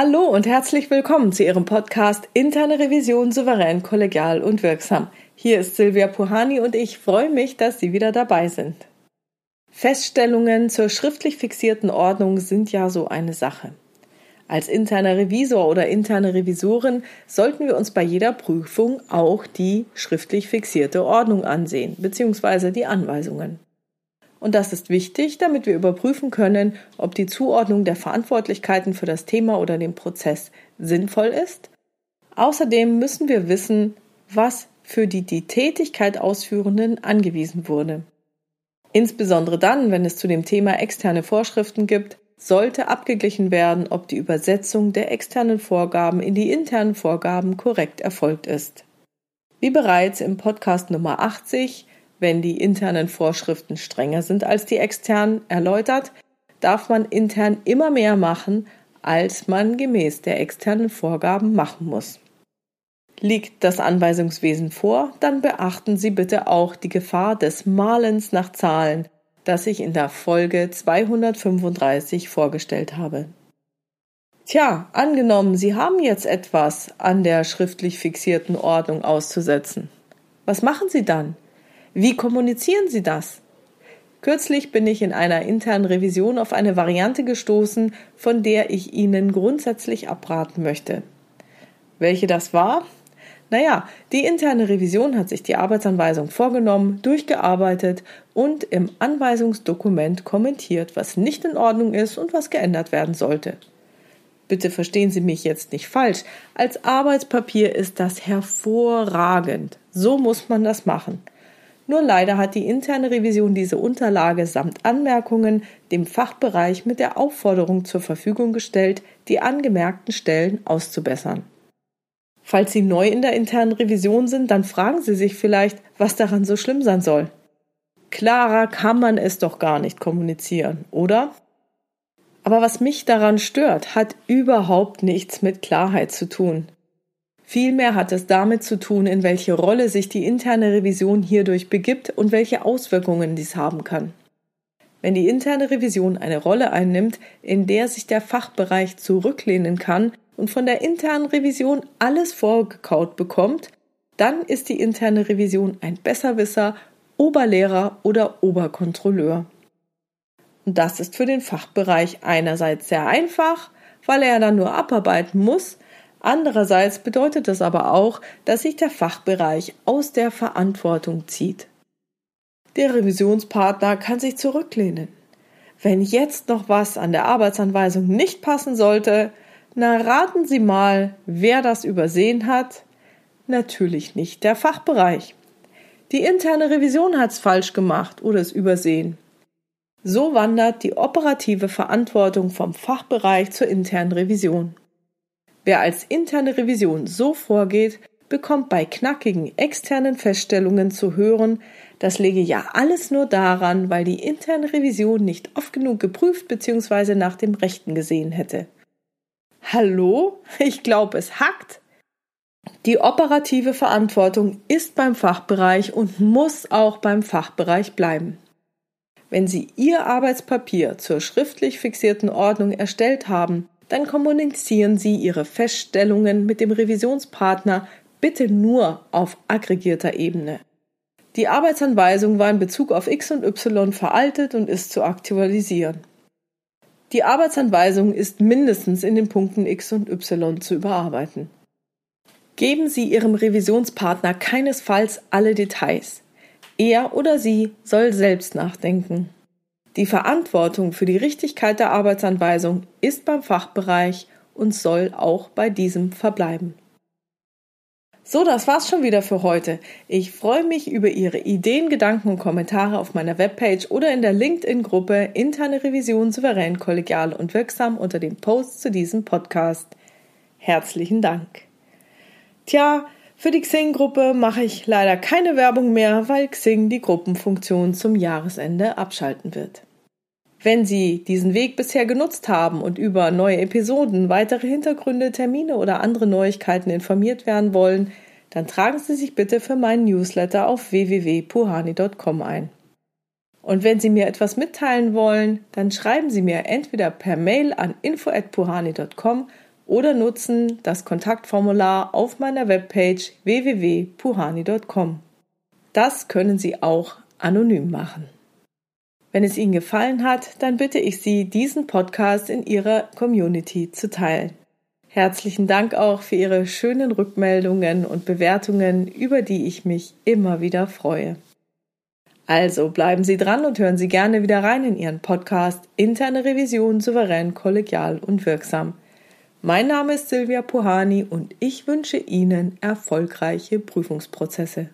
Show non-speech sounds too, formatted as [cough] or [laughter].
Hallo und herzlich willkommen zu Ihrem Podcast Interne Revision souverän, kollegial und wirksam. Hier ist Silvia Puhani und ich freue mich, dass Sie wieder dabei sind. Feststellungen zur schriftlich fixierten Ordnung sind ja so eine Sache. Als interner Revisor oder interne Revisorin sollten wir uns bei jeder Prüfung auch die schriftlich fixierte Ordnung ansehen bzw. die Anweisungen. Und das ist wichtig, damit wir überprüfen können, ob die Zuordnung der Verantwortlichkeiten für das Thema oder den Prozess sinnvoll ist. Außerdem müssen wir wissen, was für die die Tätigkeit Ausführenden angewiesen wurde. Insbesondere dann, wenn es zu dem Thema externe Vorschriften gibt, sollte abgeglichen werden, ob die Übersetzung der externen Vorgaben in die internen Vorgaben korrekt erfolgt ist. Wie bereits im Podcast Nummer 80 wenn die internen Vorschriften strenger sind als die externen erläutert, darf man intern immer mehr machen, als man gemäß der externen Vorgaben machen muss. Liegt das Anweisungswesen vor, dann beachten Sie bitte auch die Gefahr des Malens nach Zahlen, das ich in der Folge 235 vorgestellt habe. Tja, angenommen, Sie haben jetzt etwas an der schriftlich fixierten Ordnung auszusetzen. Was machen Sie dann? Wie kommunizieren Sie das? Kürzlich bin ich in einer internen Revision auf eine Variante gestoßen, von der ich Ihnen grundsätzlich abraten möchte. Welche das war? Naja, die interne Revision hat sich die Arbeitsanweisung vorgenommen, durchgearbeitet und im Anweisungsdokument kommentiert, was nicht in Ordnung ist und was geändert werden sollte. Bitte verstehen Sie mich jetzt nicht falsch. Als Arbeitspapier ist das hervorragend. So muss man das machen. Nur leider hat die interne Revision diese Unterlage samt Anmerkungen dem Fachbereich mit der Aufforderung zur Verfügung gestellt, die angemerkten Stellen auszubessern. Falls Sie neu in der internen Revision sind, dann fragen Sie sich vielleicht, was daran so schlimm sein soll. Klarer kann man es doch gar nicht kommunizieren, oder? Aber was mich daran stört, hat überhaupt nichts mit Klarheit zu tun. Vielmehr hat es damit zu tun, in welche Rolle sich die interne Revision hierdurch begibt und welche Auswirkungen dies haben kann. Wenn die interne Revision eine Rolle einnimmt, in der sich der Fachbereich zurücklehnen kann und von der internen Revision alles vorgekaut bekommt, dann ist die interne Revision ein Besserwisser, Oberlehrer oder Oberkontrolleur. Und das ist für den Fachbereich einerseits sehr einfach, weil er dann nur abarbeiten muss, Andererseits bedeutet das aber auch, dass sich der Fachbereich aus der Verantwortung zieht. Der Revisionspartner kann sich zurücklehnen. Wenn jetzt noch was an der Arbeitsanweisung nicht passen sollte, na raten Sie mal, wer das übersehen hat? Natürlich nicht der Fachbereich. Die interne Revision hat's falsch gemacht oder es übersehen. So wandert die operative Verantwortung vom Fachbereich zur internen Revision. Wer als interne Revision so vorgeht, bekommt bei knackigen externen Feststellungen zu hören, das lege ja alles nur daran, weil die interne Revision nicht oft genug geprüft bzw. nach dem Rechten gesehen hätte. Hallo? [laughs] Ich glaube, es hackt. Die operative Verantwortung ist beim Fachbereich und muss auch beim Fachbereich bleiben. Wenn Sie Ihr Arbeitspapier zur schriftlich fixierten Ordnung erstellt haben, dann kommunizieren Sie Ihre Feststellungen mit dem Revisionspartner bitte nur auf aggregierter Ebene. Die Arbeitsanweisung war in Bezug auf X und Y veraltet und ist zu aktualisieren. Die Arbeitsanweisung ist mindestens in den Punkten X und Y zu überarbeiten. Geben Sie Ihrem Revisionspartner keinesfalls alle Details. Er oder sie soll selbst nachdenken. Die Verantwortung für die Richtigkeit der Arbeitsanweisung ist beim Fachbereich und soll auch bei diesem verbleiben. So, das war's schon wieder für heute. Ich freue mich über Ihre Ideen, Gedanken und Kommentare auf meiner Webpage oder in der LinkedIn-Gruppe Interne Revision souverän, kollegial und wirksam unter dem Post zu diesem Podcast. Herzlichen Dank. Tja, für die Xing-Gruppe mache ich leider keine Werbung mehr, weil Xing die Gruppenfunktion zum Jahresende abschalten wird. Wenn Sie diesen Weg bisher genutzt haben und über neue Episoden, weitere Hintergründe, Termine oder andere Neuigkeiten informiert werden wollen, dann tragen Sie sich bitte für meinen Newsletter auf www.puhani.com ein. Und wenn Sie mir etwas mitteilen wollen, dann schreiben Sie mir entweder per Mail an info@puhani.com oder nutzen das Kontaktformular auf meiner Webpage www.puhani.com. Das können Sie auch anonym machen. Wenn es Ihnen gefallen hat, dann bitte ich Sie, diesen Podcast in Ihrer Community zu teilen. Herzlichen Dank auch für Ihre schönen Rückmeldungen und Bewertungen, über die ich mich immer wieder freue. Also bleiben Sie dran und hören Sie gerne wieder rein in Ihren Podcast Interne Revision souverän, kollegial und wirksam. Mein Name ist Silvia Puhani und ich wünsche Ihnen erfolgreiche Prüfungsprozesse.